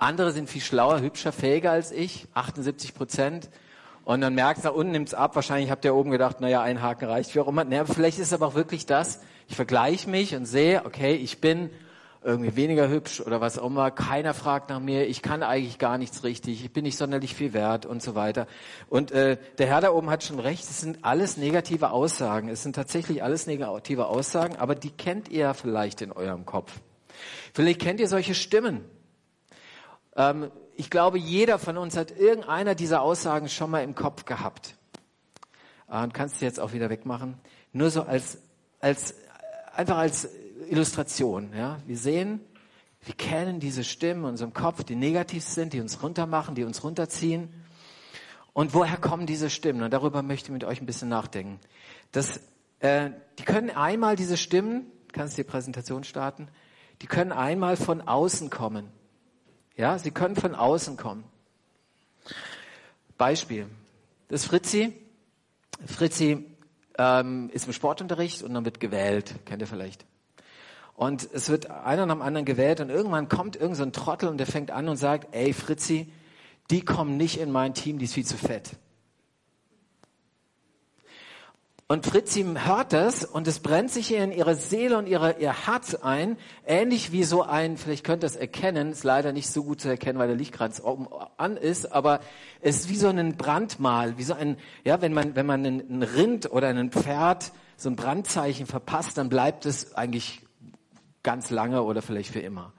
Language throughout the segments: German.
Andere sind viel schlauer, hübscher, fähiger als ich, 78 Prozent. Und dann merkt da unten nimmt's ab. Wahrscheinlich habt ihr oben gedacht, naja, ein Haken reicht, wie auch immer. Naja, vielleicht ist es aber auch wirklich das. Ich vergleiche mich und sehe, okay, ich bin irgendwie weniger hübsch oder was auch immer. Keiner fragt nach mir. Ich kann eigentlich gar nichts richtig. Ich bin nicht sonderlich viel wert und so weiter. Und äh, der Herr da oben hat schon recht. Es sind alles negative Aussagen. Es sind tatsächlich alles negative Aussagen, aber die kennt ihr vielleicht in eurem Kopf. Vielleicht kennt ihr solche Stimmen. Ähm, ich glaube, jeder von uns hat irgendeiner dieser Aussagen schon mal im Kopf gehabt. Äh, und kannst du jetzt auch wieder wegmachen. Nur so als, als, einfach als Illustration. Ja? Wir sehen, wir kennen diese Stimmen in unserem Kopf, die negativ sind, die uns runtermachen, die uns runterziehen. Und woher kommen diese Stimmen? Und darüber möchte ich mit euch ein bisschen nachdenken. Das, äh, die können einmal diese Stimmen, kannst die Präsentation starten, die können einmal von außen kommen. Ja, sie können von außen kommen. Beispiel. Das ist Fritzi. Fritzi ähm, ist im Sportunterricht und dann wird gewählt. Kennt ihr vielleicht? Und es wird einer nach dem anderen gewählt und irgendwann kommt irgendein so Trottel und der fängt an und sagt, ey Fritzi, die kommen nicht in mein Team, die ist viel zu fett. Und Fritzi hört das und es brennt sich in ihre Seele und ihre, ihr Herz ein, ähnlich wie so ein, vielleicht könnt ihr es erkennen, ist leider nicht so gut zu erkennen, weil der Lichtkranz oben an ist, aber es ist wie so ein Brandmal, wie so ein, ja, wenn man, wenn man ein Rind oder ein Pferd so ein Brandzeichen verpasst, dann bleibt es eigentlich ganz lange oder vielleicht für immer.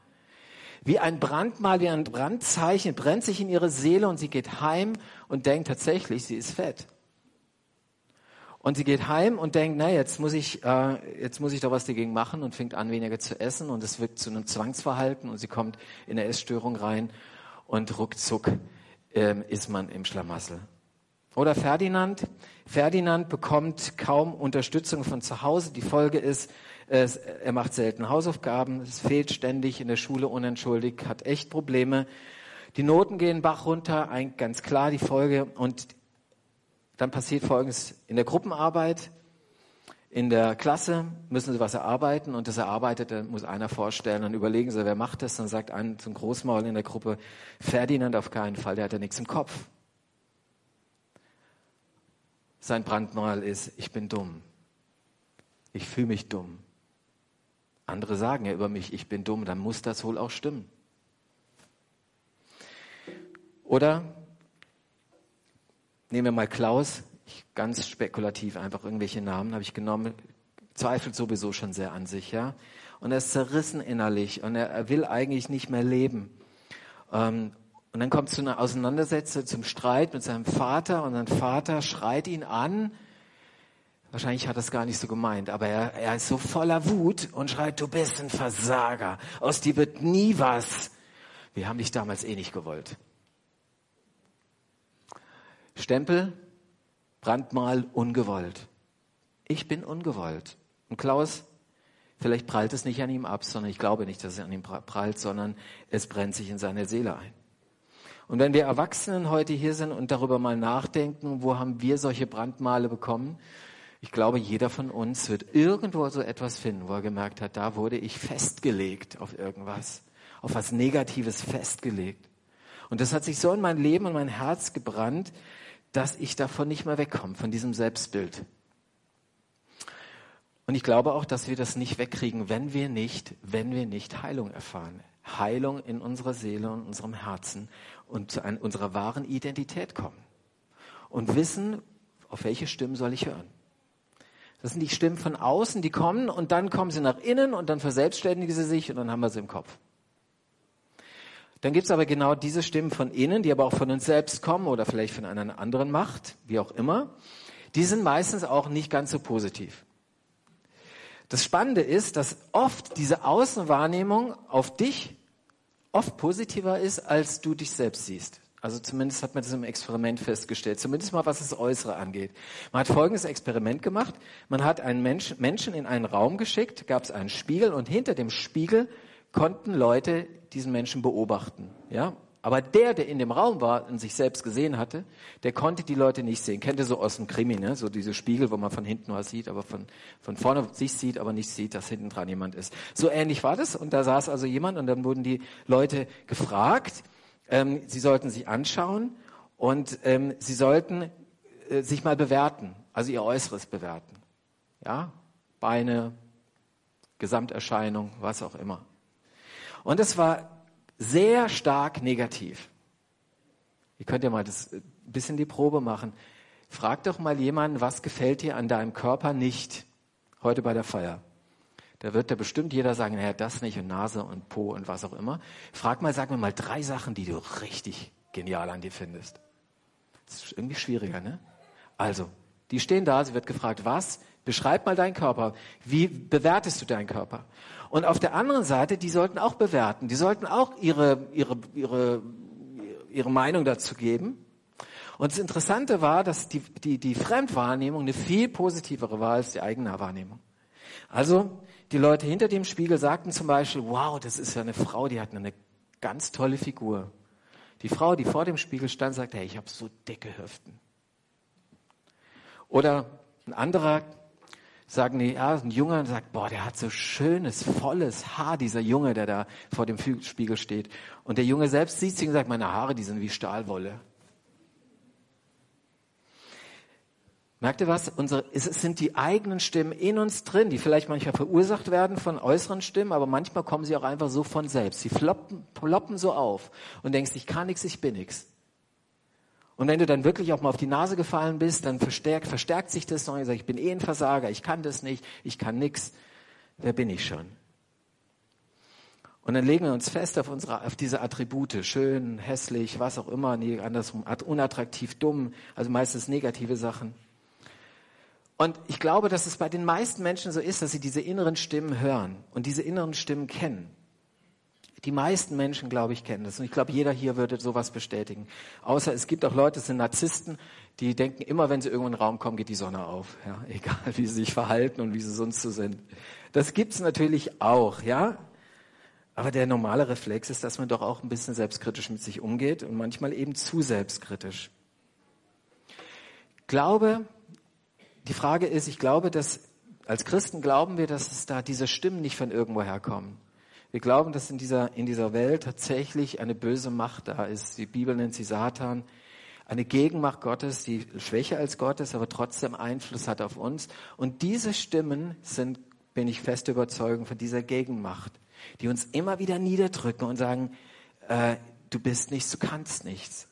Wie ein Brandmal, wie ein Brandzeichen brennt sich in ihre Seele und sie geht heim und denkt tatsächlich, sie ist fett. Und sie geht heim und denkt, na, jetzt muss ich, äh, jetzt muss ich doch was dagegen machen und fängt an, weniger zu essen und es wird zu einem Zwangsverhalten und sie kommt in eine Essstörung rein und ruckzuck ähm, ist man im Schlamassel. Oder Ferdinand. Ferdinand bekommt kaum Unterstützung von zu Hause. Die Folge ist, es, er macht selten Hausaufgaben, es fehlt ständig in der Schule unentschuldigt, hat echt Probleme. Die Noten gehen Bach runter, ein, ganz klar die Folge. Und dann passiert Folgendes in der Gruppenarbeit. In der Klasse müssen sie was erarbeiten und das Erarbeitete muss einer vorstellen. Dann überlegen sie, wer macht das? Dann sagt ein zum Großmaul in der Gruppe, Ferdinand auf keinen Fall, der hat ja nichts im Kopf. Sein Brandmal ist, ich bin dumm. Ich fühle mich dumm. Andere sagen ja über mich, ich bin dumm, dann muss das wohl auch stimmen. Oder Nehmen wir mal Klaus, ich, ganz spekulativ einfach irgendwelche Namen habe ich genommen, zweifelt sowieso schon sehr an sich, ja. Und er ist zerrissen innerlich und er, er will eigentlich nicht mehr leben. Ähm, und dann kommt es zu einer Auseinandersetzung, zum Streit mit seinem Vater und sein Vater schreit ihn an. Wahrscheinlich hat er es gar nicht so gemeint, aber er, er ist so voller Wut und schreit, du bist ein Versager, aus dir wird nie was. Wir haben dich damals eh nicht gewollt. Stempel, Brandmal, ungewollt. Ich bin ungewollt. Und Klaus, vielleicht prallt es nicht an ihm ab, sondern ich glaube nicht, dass es an ihm prallt, sondern es brennt sich in seine Seele ein. Und wenn wir Erwachsenen heute hier sind und darüber mal nachdenken, wo haben wir solche Brandmale bekommen? Ich glaube, jeder von uns wird irgendwo so etwas finden, wo er gemerkt hat, da wurde ich festgelegt auf irgendwas, auf was Negatives festgelegt. Und das hat sich so in mein Leben und mein Herz gebrannt, dass ich davon nicht mehr wegkomme, von diesem Selbstbild. Und ich glaube auch, dass wir das nicht wegkriegen, wenn wir nicht, wenn wir nicht Heilung erfahren. Heilung in unserer Seele und unserem Herzen und zu unserer wahren Identität kommen. Und wissen, auf welche Stimmen soll ich hören. Das sind die Stimmen von außen, die kommen und dann kommen sie nach innen und dann verselbstständigen sie sich und dann haben wir sie im Kopf. Dann gibt's aber genau diese Stimmen von innen, die aber auch von uns selbst kommen oder vielleicht von einer anderen Macht, wie auch immer. Die sind meistens auch nicht ganz so positiv. Das Spannende ist, dass oft diese Außenwahrnehmung auf dich oft positiver ist, als du dich selbst siehst. Also zumindest hat man das im Experiment festgestellt, zumindest mal was das Äußere angeht. Man hat folgendes Experiment gemacht. Man hat einen Mensch, Menschen in einen Raum geschickt, gab es einen Spiegel und hinter dem Spiegel konnten Leute diesen Menschen beobachten. Ja, Aber der, der in dem Raum war und sich selbst gesehen hatte, der konnte die Leute nicht sehen. Kennt ihr so aus dem Krimi, ne? So diese Spiegel, wo man von hinten was sieht, aber von, von vorne sich sieht, aber nicht sieht, dass hinten dran jemand ist. So ähnlich war das. Und da saß also jemand und dann wurden die Leute gefragt, ähm, sie sollten sich anschauen und ähm, sie sollten äh, sich mal bewerten, also ihr Äußeres bewerten. Ja? Beine, Gesamterscheinung, was auch immer. Und es war sehr stark negativ. Ihr könnt ja mal das ein bisschen die Probe machen. Frag doch mal jemanden, was gefällt dir an deinem Körper nicht heute bei der Feier? Da wird da bestimmt jeder sagen, naja, das nicht und Nase und Po und was auch immer. Frag mal, sag mir mal drei Sachen, die du richtig genial an dir findest. Das ist irgendwie schwieriger, ne? Also, die stehen da, sie wird gefragt, was? Beschreib mal deinen Körper. Wie bewertest du deinen Körper? Und auf der anderen Seite, die sollten auch bewerten. Die sollten auch ihre, ihre, ihre, ihre Meinung dazu geben. Und das Interessante war, dass die, die, die Fremdwahrnehmung eine viel positivere war als die eigene Wahrnehmung. Also, die Leute hinter dem Spiegel sagten zum Beispiel, wow, das ist ja eine Frau, die hat eine ganz tolle Figur. Die Frau, die vor dem Spiegel stand, sagte, hey, ich habe so dicke Hüften. Oder ein anderer sagen die, ja, ein Junge sagt, boah, der hat so schönes, volles Haar, dieser Junge, der da vor dem Spiegel steht. Und der Junge selbst sieht sich und sagt, meine Haare, die sind wie Stahlwolle. Merkt ihr was? Unsere, es sind die eigenen Stimmen in uns drin, die vielleicht manchmal verursacht werden von äußeren Stimmen, aber manchmal kommen sie auch einfach so von selbst. Sie floppen, ploppen so auf und denkst, ich kann nichts, ich bin nichts. Und wenn du dann wirklich auch mal auf die Nase gefallen bist, dann verstärkt, verstärkt sich das noch. Ich bin eh ein Versager, ich kann das nicht, ich kann nix. Wer bin ich schon? Und dann legen wir uns fest auf unsere, auf diese Attribute. Schön, hässlich, was auch immer, nee, andersrum, unattraktiv, dumm, also meistens negative Sachen. Und ich glaube, dass es bei den meisten Menschen so ist, dass sie diese inneren Stimmen hören und diese inneren Stimmen kennen. Die meisten Menschen, glaube ich, kennen das. Und ich glaube, jeder hier würde sowas bestätigen. Außer es gibt auch Leute, das sind Narzissten, die denken immer, wenn sie irgendwo in den Raum kommen, geht die Sonne auf. Ja, egal, wie sie sich verhalten und wie sie sonst so sind. Das gibt's natürlich auch, ja. Aber der normale Reflex ist, dass man doch auch ein bisschen selbstkritisch mit sich umgeht und manchmal eben zu selbstkritisch. Glaube, die Frage ist, ich glaube, dass als Christen glauben wir, dass es da diese Stimmen nicht von irgendwo herkommen. Wir glauben, dass in dieser, in dieser Welt tatsächlich eine böse Macht da ist. Die Bibel nennt sie Satan. Eine Gegenmacht Gottes, die schwächer als Gott ist, aber trotzdem Einfluss hat auf uns. Und diese Stimmen sind, bin ich fest überzeugt, von dieser Gegenmacht, die uns immer wieder niederdrücken und sagen, äh, du bist nichts, du kannst nichts.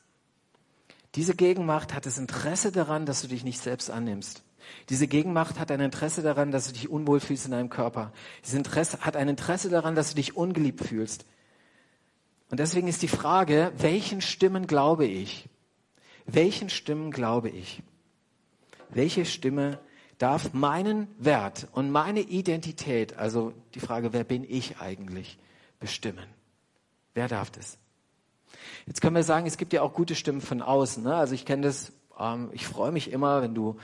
Diese Gegenmacht hat das Interesse daran, dass du dich nicht selbst annimmst. Diese Gegenmacht hat ein Interesse daran, dass du dich unwohl fühlst in deinem Körper. Dieses Interesse hat ein Interesse daran, dass du dich ungeliebt fühlst. Und deswegen ist die Frage, welchen Stimmen glaube ich? Welchen Stimmen glaube ich? Welche Stimme darf meinen Wert und meine Identität, also die Frage, wer bin ich eigentlich, bestimmen? Wer darf das? Jetzt können wir sagen, es gibt ja auch gute Stimmen von außen. Ne? Also ich kenne das, ähm, ich freue mich immer, wenn du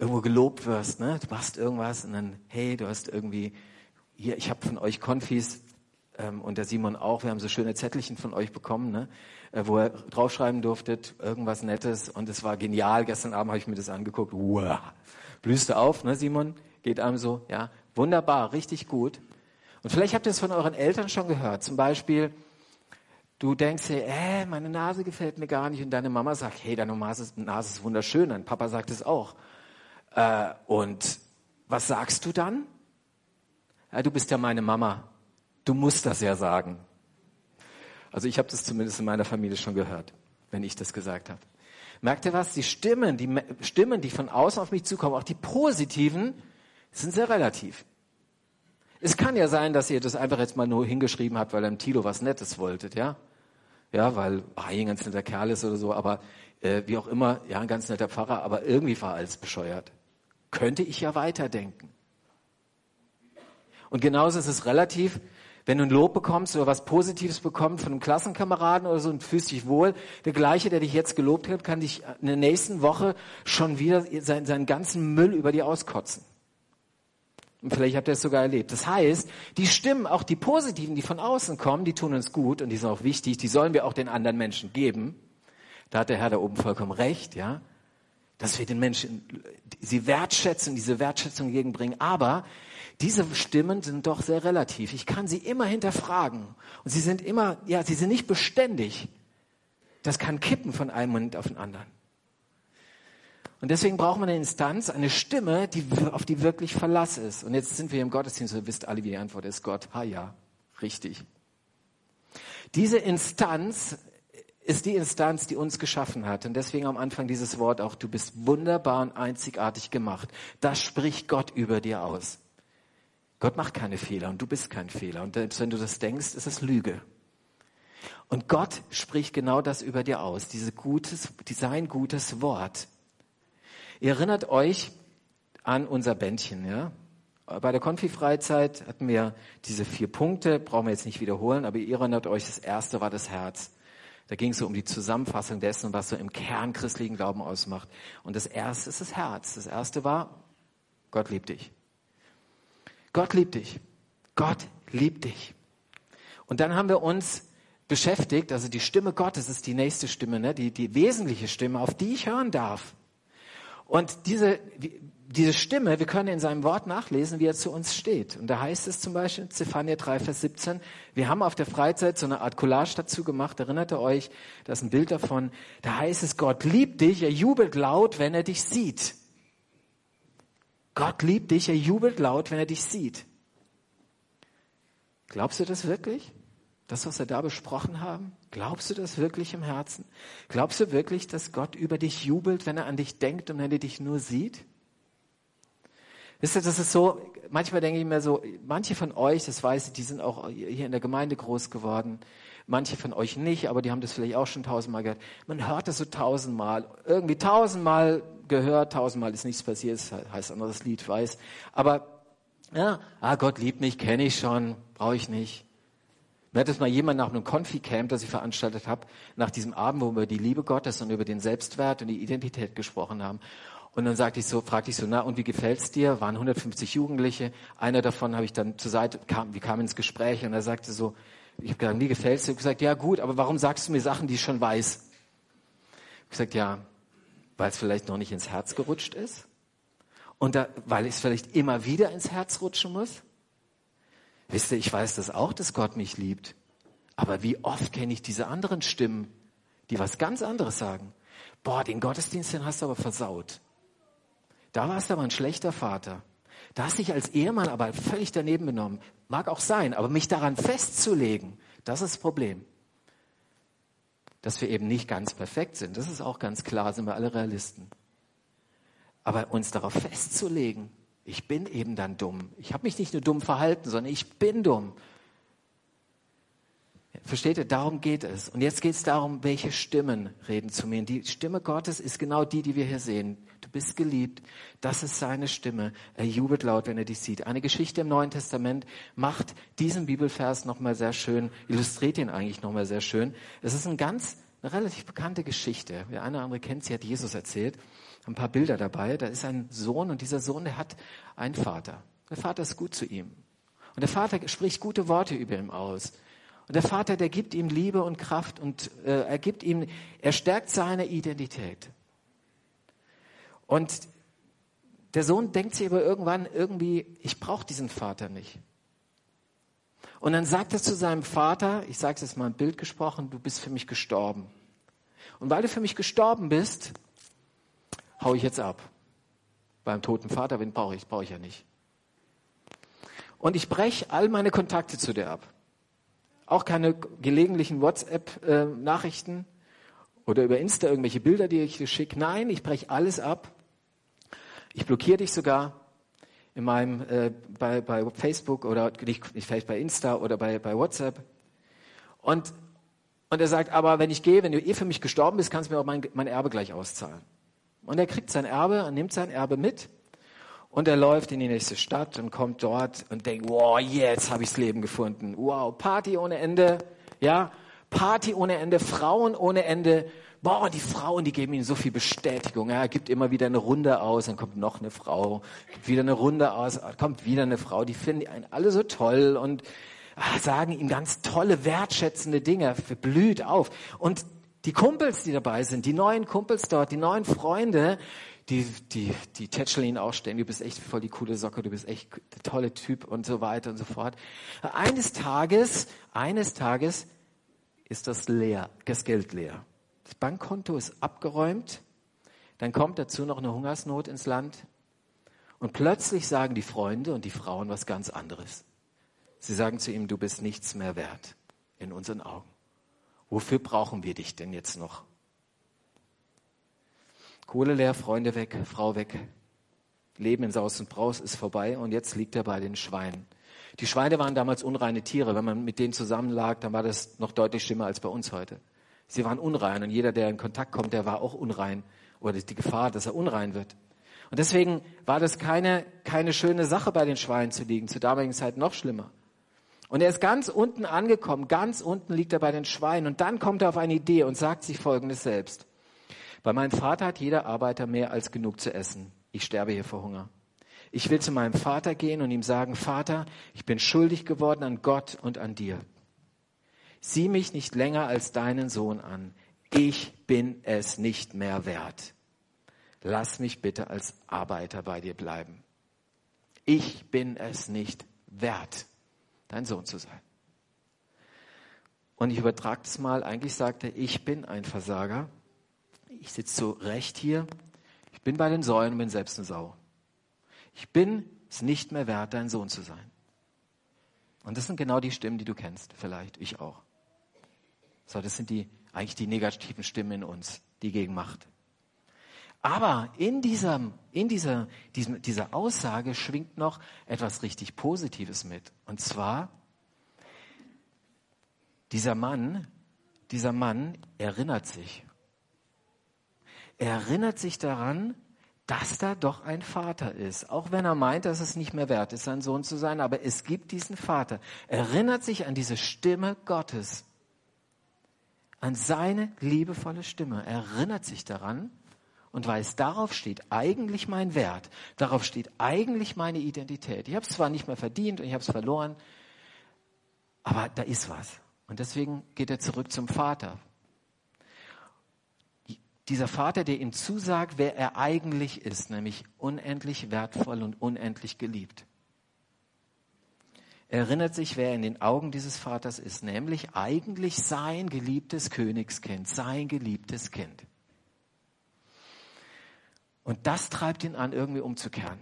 irgendwo gelobt wirst, ne? Du machst irgendwas und dann, hey, du hast irgendwie, hier, ich habe von euch Konfis ähm, und der Simon auch, wir haben so schöne Zettelchen von euch bekommen, ne? Äh, wo ihr draufschreiben durftet, irgendwas Nettes und es war genial. Gestern Abend habe ich mir das angeguckt. Wow. Blühst du auf, ne, Simon? Geht einem so, ja. Wunderbar, richtig gut. Und vielleicht habt ihr es von euren Eltern schon gehört. Zum Beispiel, du denkst dir, äh, meine Nase gefällt mir gar nicht und deine Mama sagt, hey, deine Nase ist, Nase ist wunderschön. Dein Papa sagt es auch. Äh, und was sagst du dann? Ja, du bist ja meine Mama. Du musst das ja sagen. Also ich habe das zumindest in meiner Familie schon gehört, wenn ich das gesagt habe. Merkt ihr was? Die Stimmen, die Stimmen, die von außen auf mich zukommen, auch die positiven, sind sehr relativ. Es kann ja sein, dass ihr das einfach jetzt mal nur hingeschrieben habt, weil ihr im Tilo was Nettes wolltet, ja? Ja, weil ah, ein ganz netter Kerl ist oder so, aber äh, wie auch immer, ja, ein ganz netter Pfarrer, aber irgendwie war alles bescheuert könnte ich ja weiterdenken. Und genauso ist es relativ, wenn du ein Lob bekommst oder was Positives bekommst von einem Klassenkameraden oder so und fühlst dich wohl, der gleiche, der dich jetzt gelobt hat, kann dich in der nächsten Woche schon wieder seinen, seinen ganzen Müll über dir auskotzen. Und vielleicht habt ihr es sogar erlebt. Das heißt, die Stimmen, auch die positiven, die von außen kommen, die tun uns gut und die sind auch wichtig, die sollen wir auch den anderen Menschen geben. Da hat der Herr da oben vollkommen recht, ja. Dass wir den Menschen, sie wertschätzen, diese Wertschätzung entgegenbringen. Aber diese Stimmen sind doch sehr relativ. Ich kann sie immer hinterfragen. Und sie sind immer, ja, sie sind nicht beständig. Das kann kippen von einem Moment auf den anderen. Und deswegen braucht man eine Instanz, eine Stimme, die, auf die wirklich Verlass ist. Und jetzt sind wir im Gottesdienst, ihr wisst alle, wie die Antwort ist. Gott, ha ja, richtig. Diese Instanz ist die Instanz, die uns geschaffen hat. Und deswegen am Anfang dieses Wort auch, du bist wunderbar und einzigartig gemacht. Das spricht Gott über dir aus. Gott macht keine Fehler und du bist kein Fehler. Und selbst wenn du das denkst, ist es Lüge. Und Gott spricht genau das über dir aus, diese gutes, sein gutes Wort. Ihr erinnert euch an unser Bändchen, ja? Bei der Konfi-Freizeit hatten wir diese vier Punkte, brauchen wir jetzt nicht wiederholen, aber ihr erinnert euch, das erste war das Herz. Da ging es so um die Zusammenfassung dessen, was so im Kern christlichen Glauben ausmacht. Und das erste ist das Herz. Das erste war, Gott liebt dich. Gott liebt dich. Gott liebt dich. Und dann haben wir uns beschäftigt, also die Stimme Gottes ist die nächste Stimme, ne? die, die wesentliche Stimme, auf die ich hören darf. Und diese, diese Stimme, wir können in seinem Wort nachlesen, wie er zu uns steht. Und da heißt es zum Beispiel Zephania 3, Vers 17, wir haben auf der Freizeit so eine Art Collage dazu gemacht, erinnert ihr euch, da ist ein Bild davon, da heißt es, Gott liebt dich, er jubelt laut, wenn er dich sieht. Gott liebt dich, er jubelt laut, wenn er dich sieht. Glaubst du das wirklich? Das, was wir da besprochen haben? Glaubst du das wirklich im Herzen? Glaubst du wirklich, dass Gott über dich jubelt, wenn er an dich denkt und wenn er dich nur sieht? Wisst ihr, das ist so, manchmal denke ich mir so, manche von euch, das weiß ich, die sind auch hier in der Gemeinde groß geworden. Manche von euch nicht, aber die haben das vielleicht auch schon tausendmal gehört. Man hört das so tausendmal, irgendwie tausendmal gehört, tausendmal ist nichts passiert, das heißt anderes Lied, weiß. Aber, ja, ah, Gott liebt mich, kenne ich schon, brauche ich nicht. Mir hat es mal jemand nach einem Konfi-Camp, das ich veranstaltet habe, nach diesem Abend, wo wir über die Liebe Gottes und über den Selbstwert und die Identität gesprochen haben. Und dann sagte ich so, fragte ich so, na, und wie gefällt's dir? Waren 150 Jugendliche. Einer davon habe ich dann zur Seite, kam, wir kamen ins Gespräch und er sagte so, ich habe gesagt, wie gefällt's dir? Ich gesagt, ja gut, aber warum sagst du mir Sachen, die ich schon weiß? Ich gesagt, ja, weil es vielleicht noch nicht ins Herz gerutscht ist. Und da, weil es vielleicht immer wieder ins Herz rutschen muss. Wisst ihr, ich weiß das auch, dass Gott mich liebt. Aber wie oft kenne ich diese anderen Stimmen, die was ganz anderes sagen? Boah, den Gottesdienst, den hast du aber versaut. Da warst du aber ein schlechter Vater. Da hast dich als Ehemann aber völlig daneben benommen. Mag auch sein, aber mich daran festzulegen, das ist das Problem. Dass wir eben nicht ganz perfekt sind, das ist auch ganz klar, sind wir alle Realisten. Aber uns darauf festzulegen, ich bin eben dann dumm. Ich habe mich nicht nur dumm verhalten, sondern ich bin dumm. Versteht ihr? Darum geht es. Und jetzt geht es darum, welche Stimmen reden zu mir. Und die Stimme Gottes ist genau die, die wir hier sehen. Du bist geliebt. Das ist seine Stimme. Er jubelt laut, wenn er dich sieht. Eine Geschichte im Neuen Testament macht diesen Bibelvers nochmal sehr schön, illustriert ihn eigentlich nochmal sehr schön. Es ist ein ganz, eine relativ bekannte Geschichte. Der eine oder andere kennt sie, hat Jesus erzählt ein paar Bilder dabei. Da ist ein Sohn und dieser Sohn, der hat einen Vater. Der Vater ist gut zu ihm. Und der Vater spricht gute Worte über ihn aus. Und der Vater, der gibt ihm Liebe und Kraft und äh, er gibt ihm, er stärkt seine Identität. Und der Sohn denkt sich aber irgendwann irgendwie, ich brauche diesen Vater nicht. Und dann sagt er zu seinem Vater, ich sage es jetzt mal ein Bild gesprochen, du bist für mich gestorben. Und weil du für mich gestorben bist, hau ich jetzt ab. Beim toten Vater, wen brauche ich? Brauche ich ja nicht. Und ich breche all meine Kontakte zu dir ab. Auch keine gelegentlichen WhatsApp-Nachrichten oder über Insta irgendwelche Bilder, die ich dir schicke. Nein, ich breche alles ab. Ich blockiere dich sogar in meinem, äh, bei, bei Facebook oder nicht, nicht vielleicht bei Insta oder bei, bei WhatsApp. Und, und er sagt, aber wenn ich gehe, wenn du eh für mich gestorben bist, kannst du mir auch mein, mein Erbe gleich auszahlen. Und er kriegt sein Erbe, er nimmt sein Erbe mit und er läuft in die nächste Stadt und kommt dort und denkt, wow, jetzt habe ich das Leben gefunden. Wow, Party ohne Ende, ja, Party ohne Ende, Frauen ohne Ende. Boah, die Frauen, die geben ihm so viel Bestätigung. Ja, er gibt immer wieder eine Runde aus, dann kommt noch eine Frau, gibt wieder eine Runde aus, kommt wieder eine Frau. Die finden einen alle so toll und ah, sagen ihm ganz tolle, wertschätzende Dinge, blüht auf. Und die Kumpels, die dabei sind, die neuen Kumpels dort, die neuen Freunde, die, die, die tätscheln ihn ständig, du bist echt voll die coole Socke, du bist echt der tolle Typ und so weiter und so fort. Eines Tages, eines Tages ist das leer, das Geld leer. Das Bankkonto ist abgeräumt, dann kommt dazu noch eine Hungersnot ins Land und plötzlich sagen die Freunde und die Frauen was ganz anderes. Sie sagen zu ihm, du bist nichts mehr wert in unseren Augen. Wofür brauchen wir dich denn jetzt noch? Kohle leer, Freunde weg, Frau weg. Leben in Saus und Braus ist vorbei und jetzt liegt er bei den Schweinen. Die Schweine waren damals unreine Tiere. Wenn man mit denen zusammenlag, dann war das noch deutlich schlimmer als bei uns heute. Sie waren unrein und jeder, der in Kontakt kommt, der war auch unrein oder die Gefahr, dass er unrein wird. Und deswegen war das keine, keine schöne Sache, bei den Schweinen zu liegen. Zur damaligen Zeit noch schlimmer. Und er ist ganz unten angekommen, ganz unten liegt er bei den Schweinen. Und dann kommt er auf eine Idee und sagt sich Folgendes selbst. Bei meinem Vater hat jeder Arbeiter mehr als genug zu essen. Ich sterbe hier vor Hunger. Ich will zu meinem Vater gehen und ihm sagen, Vater, ich bin schuldig geworden an Gott und an dir. Sieh mich nicht länger als deinen Sohn an. Ich bin es nicht mehr wert. Lass mich bitte als Arbeiter bei dir bleiben. Ich bin es nicht wert dein Sohn zu sein. Und ich übertrage das mal, eigentlich sagt er, ich bin ein Versager. Ich sitze so recht hier. Ich bin bei den Säulen und bin selbst eine Sau. Ich bin es nicht mehr wert, dein Sohn zu sein. Und das sind genau die Stimmen, die du kennst, vielleicht, ich auch. So, das sind die, eigentlich die negativen Stimmen in uns, die gegen Macht. Aber in, diesem, in dieser, diesem, dieser Aussage schwingt noch etwas richtig Positives mit. Und zwar, dieser Mann, dieser Mann erinnert sich. Er erinnert sich daran, dass da doch ein Vater ist. Auch wenn er meint, dass es nicht mehr wert ist, sein Sohn zu sein, aber es gibt diesen Vater. Er erinnert sich an diese Stimme Gottes, an seine liebevolle Stimme. Er erinnert sich daran und weiß, darauf steht eigentlich mein Wert, darauf steht eigentlich meine Identität. Ich habe es zwar nicht mehr verdient und ich habe es verloren, aber da ist was. Und deswegen geht er zurück zum Vater. Dieser Vater, der ihm zusagt, wer er eigentlich ist, nämlich unendlich wertvoll und unendlich geliebt. Er erinnert sich, wer in den Augen dieses Vaters ist, nämlich eigentlich sein geliebtes Königskind, sein geliebtes Kind. Und das treibt ihn an, irgendwie umzukehren.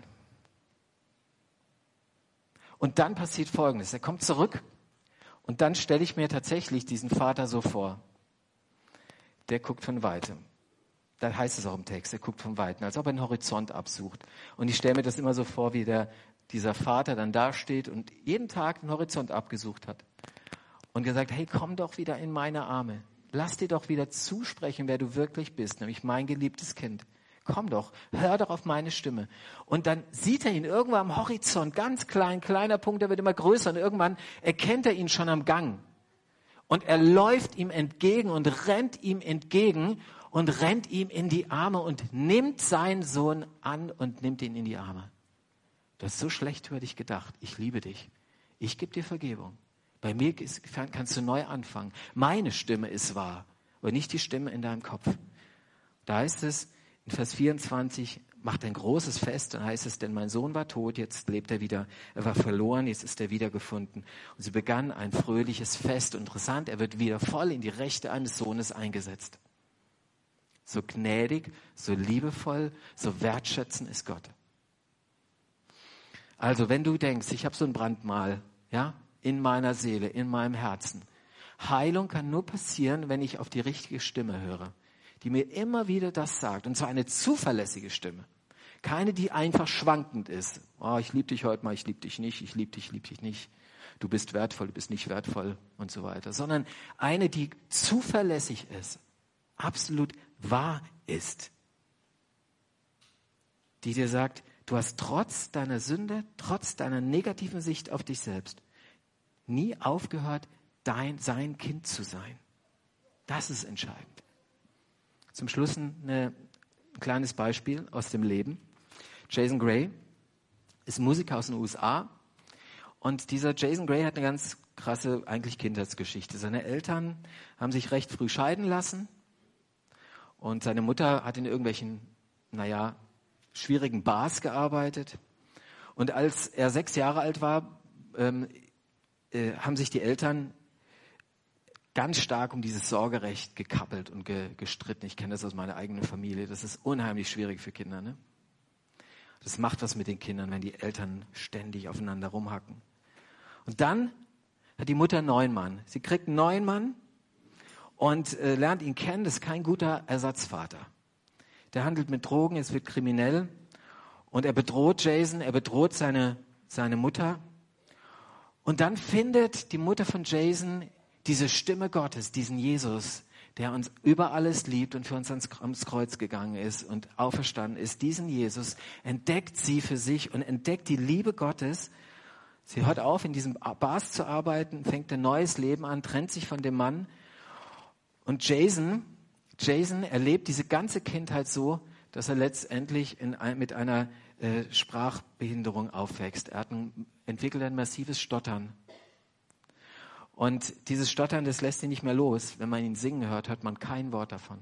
Und dann passiert Folgendes. Er kommt zurück und dann stelle ich mir tatsächlich diesen Vater so vor. Der guckt von weitem. Da heißt es auch im Text, er guckt von weitem, als ob er einen Horizont absucht. Und ich stelle mir das immer so vor, wie der, dieser Vater dann da steht und jeden Tag den Horizont abgesucht hat. Und gesagt, hey, komm doch wieder in meine Arme. Lass dir doch wieder zusprechen, wer du wirklich bist, nämlich mein geliebtes Kind komm doch, hör doch auf meine Stimme. Und dann sieht er ihn irgendwann am Horizont, ganz klein, kleiner Punkt, der wird immer größer und irgendwann erkennt er ihn schon am Gang. Und er läuft ihm entgegen und rennt ihm entgegen und rennt ihm in die Arme und nimmt seinen Sohn an und nimmt ihn in die Arme. Du hast so schlecht über dich gedacht. Ich liebe dich. Ich gebe dir Vergebung. Bei mir kannst du neu anfangen. Meine Stimme ist wahr, aber nicht die Stimme in deinem Kopf. Da heißt es, in Vers 24 macht ein großes Fest, dann heißt es, denn mein Sohn war tot, jetzt lebt er wieder, er war verloren, jetzt ist er wiedergefunden. Und sie begann ein fröhliches Fest. Interessant, er wird wieder voll in die Rechte eines Sohnes eingesetzt. So gnädig, so liebevoll, so wertschätzend ist Gott. Also wenn du denkst, ich habe so ein Brandmal, ja, in meiner Seele, in meinem Herzen. Heilung kann nur passieren, wenn ich auf die richtige Stimme höre die mir immer wieder das sagt. Und zwar eine zuverlässige Stimme. Keine, die einfach schwankend ist. Oh, ich liebe dich heute mal, ich liebe dich nicht, ich liebe dich, ich liebe dich nicht. Du bist wertvoll, du bist nicht wertvoll und so weiter. Sondern eine, die zuverlässig ist, absolut wahr ist. Die dir sagt, du hast trotz deiner Sünde, trotz deiner negativen Sicht auf dich selbst, nie aufgehört, dein, sein Kind zu sein. Das ist entscheidend. Zum Schluss eine, ein kleines Beispiel aus dem Leben. Jason Gray ist Musiker aus den USA und dieser Jason Gray hat eine ganz krasse eigentlich Kindheitsgeschichte. Seine Eltern haben sich recht früh scheiden lassen und seine Mutter hat in irgendwelchen, naja, schwierigen Bars gearbeitet. Und als er sechs Jahre alt war, ähm, äh, haben sich die Eltern ganz stark um dieses Sorgerecht gekappelt und ge gestritten. Ich kenne das aus meiner eigenen Familie. Das ist unheimlich schwierig für Kinder. Ne? Das macht was mit den Kindern, wenn die Eltern ständig aufeinander rumhacken. Und dann hat die Mutter neuen Mann. Sie kriegt neuen Mann und äh, lernt ihn kennen. Das ist kein guter Ersatzvater. Der handelt mit Drogen, es wird kriminell und er bedroht Jason, er bedroht seine, seine Mutter. Und dann findet die Mutter von Jason diese Stimme Gottes, diesen Jesus, der uns über alles liebt und für uns ans, Kreuz gegangen ist und auferstanden ist, diesen Jesus entdeckt sie für sich und entdeckt die Liebe Gottes. Sie hört auf, in diesem Bars zu arbeiten, fängt ein neues Leben an, trennt sich von dem Mann. Und Jason, Jason erlebt diese ganze Kindheit so, dass er letztendlich ein, mit einer äh, Sprachbehinderung aufwächst. Er ein, entwickelt ein massives Stottern. Und dieses Stottern, das lässt ihn nicht mehr los. Wenn man ihn singen hört, hört man kein Wort davon.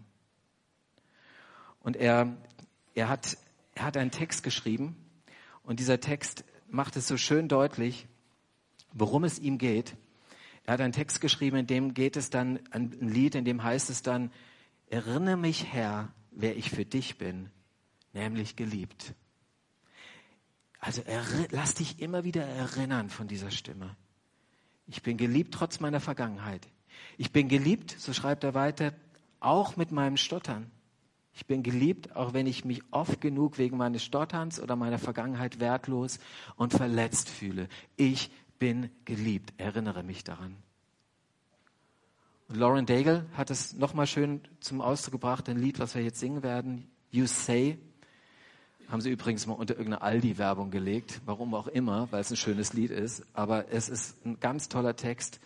Und er, er, hat, er hat einen Text geschrieben und dieser Text macht es so schön deutlich, worum es ihm geht. Er hat einen Text geschrieben, in dem geht es dann, ein Lied, in dem heißt es dann, erinnere mich Herr, wer ich für dich bin, nämlich geliebt. Also lass dich immer wieder erinnern von dieser Stimme. Ich bin geliebt trotz meiner Vergangenheit. Ich bin geliebt, so schreibt er weiter, auch mit meinem Stottern. Ich bin geliebt, auch wenn ich mich oft genug wegen meines Stotterns oder meiner Vergangenheit wertlos und verletzt fühle. Ich bin geliebt. Erinnere mich daran. Und Lauren Daigle hat es nochmal schön zum Ausdruck gebracht, ein Lied, was wir jetzt singen werden. You Say. Haben sie übrigens mal unter irgendeine Aldi-Werbung gelegt. Warum auch immer, weil es ein schönes Lied ist. Aber es ist ein ganz toller Text.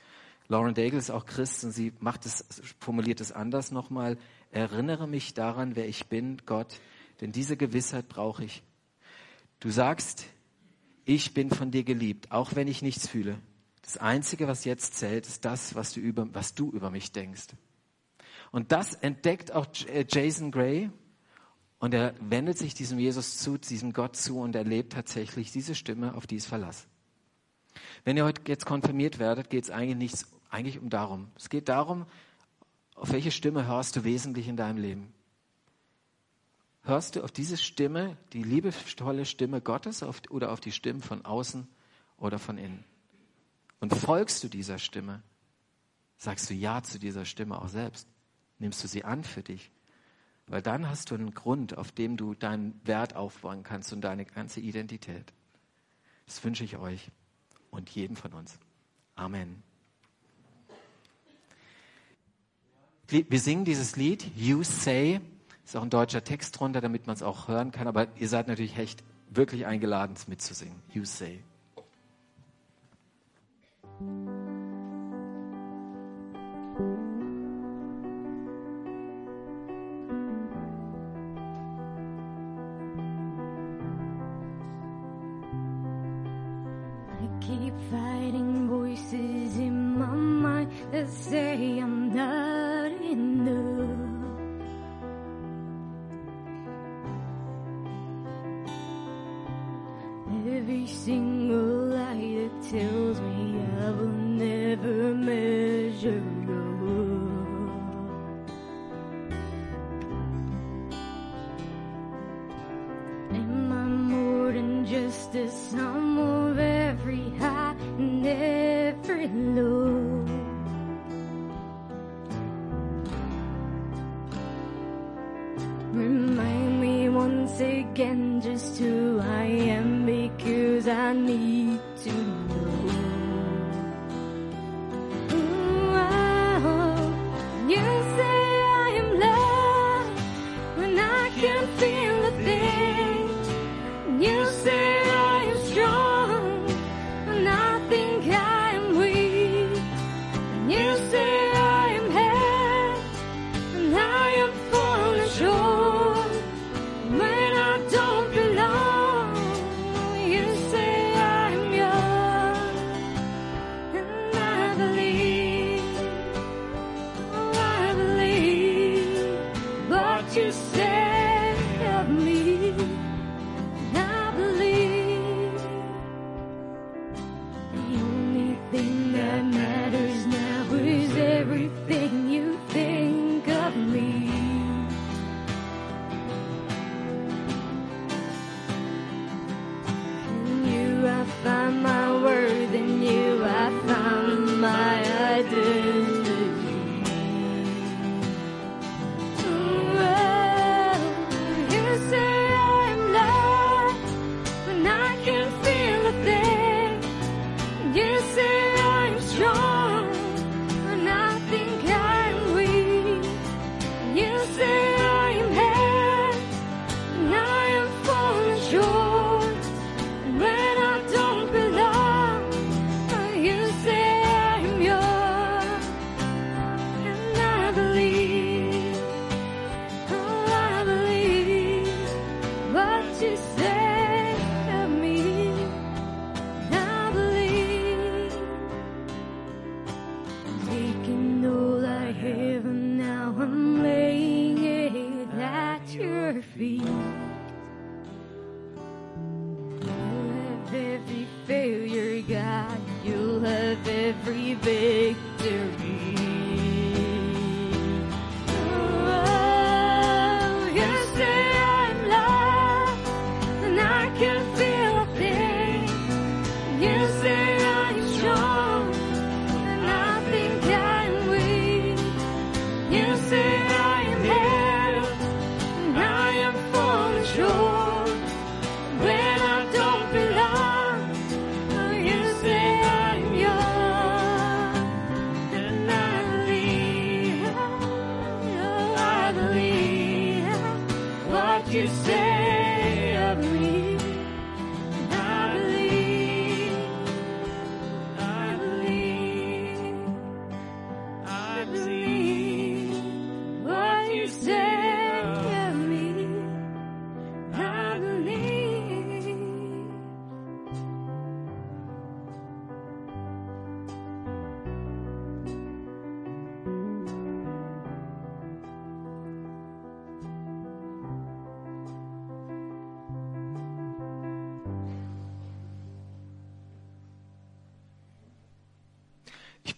Lauren Daigle ist auch Christ und sie macht es, formuliert es anders nochmal. Erinnere mich daran, wer ich bin, Gott, denn diese Gewissheit brauche ich. Du sagst, ich bin von dir geliebt, auch wenn ich nichts fühle. Das Einzige, was jetzt zählt, ist das, was du über, was du über mich denkst. Und das entdeckt auch äh, Jason Gray und er wendet sich diesem Jesus zu, diesem Gott zu und erlebt tatsächlich diese Stimme, auf die es Verlass. Wenn ihr heute jetzt konfirmiert werdet, geht es eigentlich nichts, eigentlich um darum. Es geht darum, auf welche Stimme hörst du wesentlich in deinem Leben? Hörst du auf diese Stimme, die liebevolle Stimme Gottes auf, oder auf die Stimmen von außen oder von innen? Und folgst du dieser Stimme? Sagst du Ja zu dieser Stimme auch selbst? Nimmst du sie an für dich? Weil dann hast du einen Grund, auf dem du deinen Wert aufbauen kannst und deine ganze Identität. Das wünsche ich euch und jedem von uns. Amen. Wir singen dieses Lied, You Say. Ist auch ein deutscher Text drunter, damit man es auch hören kann. Aber ihr seid natürlich echt wirklich eingeladen, es mitzusingen. You Say. keep fighting voices in my mind that say I'm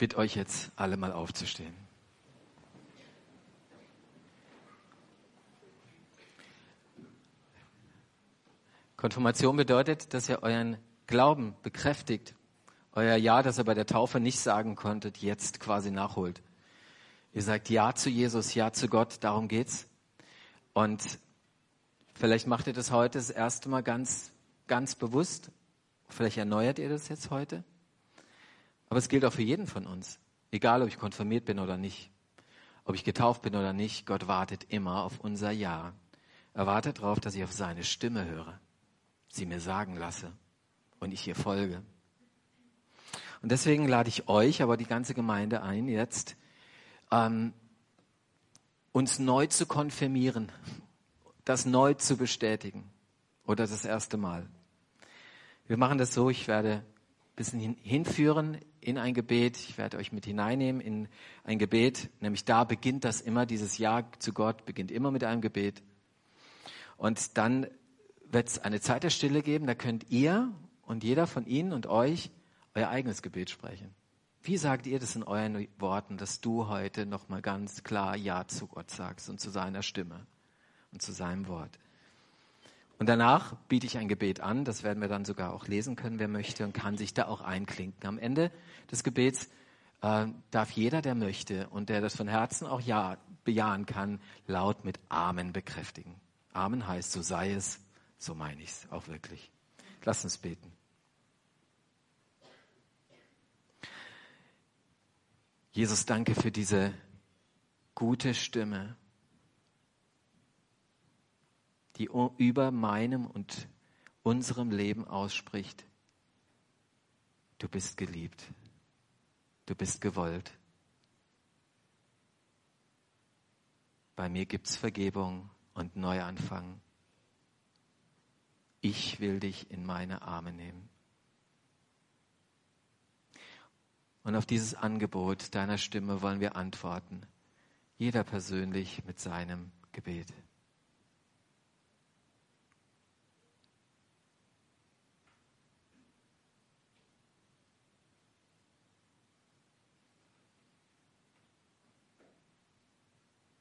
bitte euch jetzt alle mal aufzustehen. Konfirmation bedeutet, dass ihr euren Glauben bekräftigt. Euer Ja, das ihr bei der Taufe nicht sagen konntet, jetzt quasi nachholt. Ihr sagt Ja zu Jesus, Ja zu Gott, darum geht's. Und vielleicht macht ihr das heute das erste Mal ganz, ganz bewusst. Vielleicht erneuert ihr das jetzt heute. Aber es gilt auch für jeden von uns. Egal, ob ich konfirmiert bin oder nicht. Ob ich getauft bin oder nicht. Gott wartet immer auf unser Ja. Er wartet darauf, dass ich auf seine Stimme höre. Sie mir sagen lasse. Und ich ihr folge. Und deswegen lade ich euch, aber die ganze Gemeinde ein, jetzt ähm, uns neu zu konfirmieren. Das neu zu bestätigen. Oder das erste Mal. Wir machen das so, ich werde bisschen hin, hinführen in ein Gebet. Ich werde euch mit hineinnehmen in ein Gebet. Nämlich da beginnt das immer, dieses Ja zu Gott beginnt immer mit einem Gebet. Und dann wird es eine Zeit der Stille geben, da könnt ihr und jeder von Ihnen und euch euer eigenes Gebet sprechen. Wie sagt ihr das in euren Worten, dass du heute nochmal ganz klar Ja zu Gott sagst und zu seiner Stimme und zu seinem Wort? Und danach biete ich ein Gebet an, das werden wir dann sogar auch lesen können, wer möchte, und kann sich da auch einklinken. Am Ende des Gebets äh, darf jeder, der möchte und der das von Herzen auch ja bejahen kann, laut mit Amen bekräftigen. Amen heißt, so sei es, so meine ich es auch wirklich. Lass uns beten. Jesus, danke für diese gute Stimme, die über meinem und unserem Leben ausspricht. Du bist geliebt. Du bist gewollt. Bei mir gibt's Vergebung und Neuanfang. Ich will dich in meine Arme nehmen. Und auf dieses Angebot deiner Stimme wollen wir antworten. Jeder persönlich mit seinem Gebet.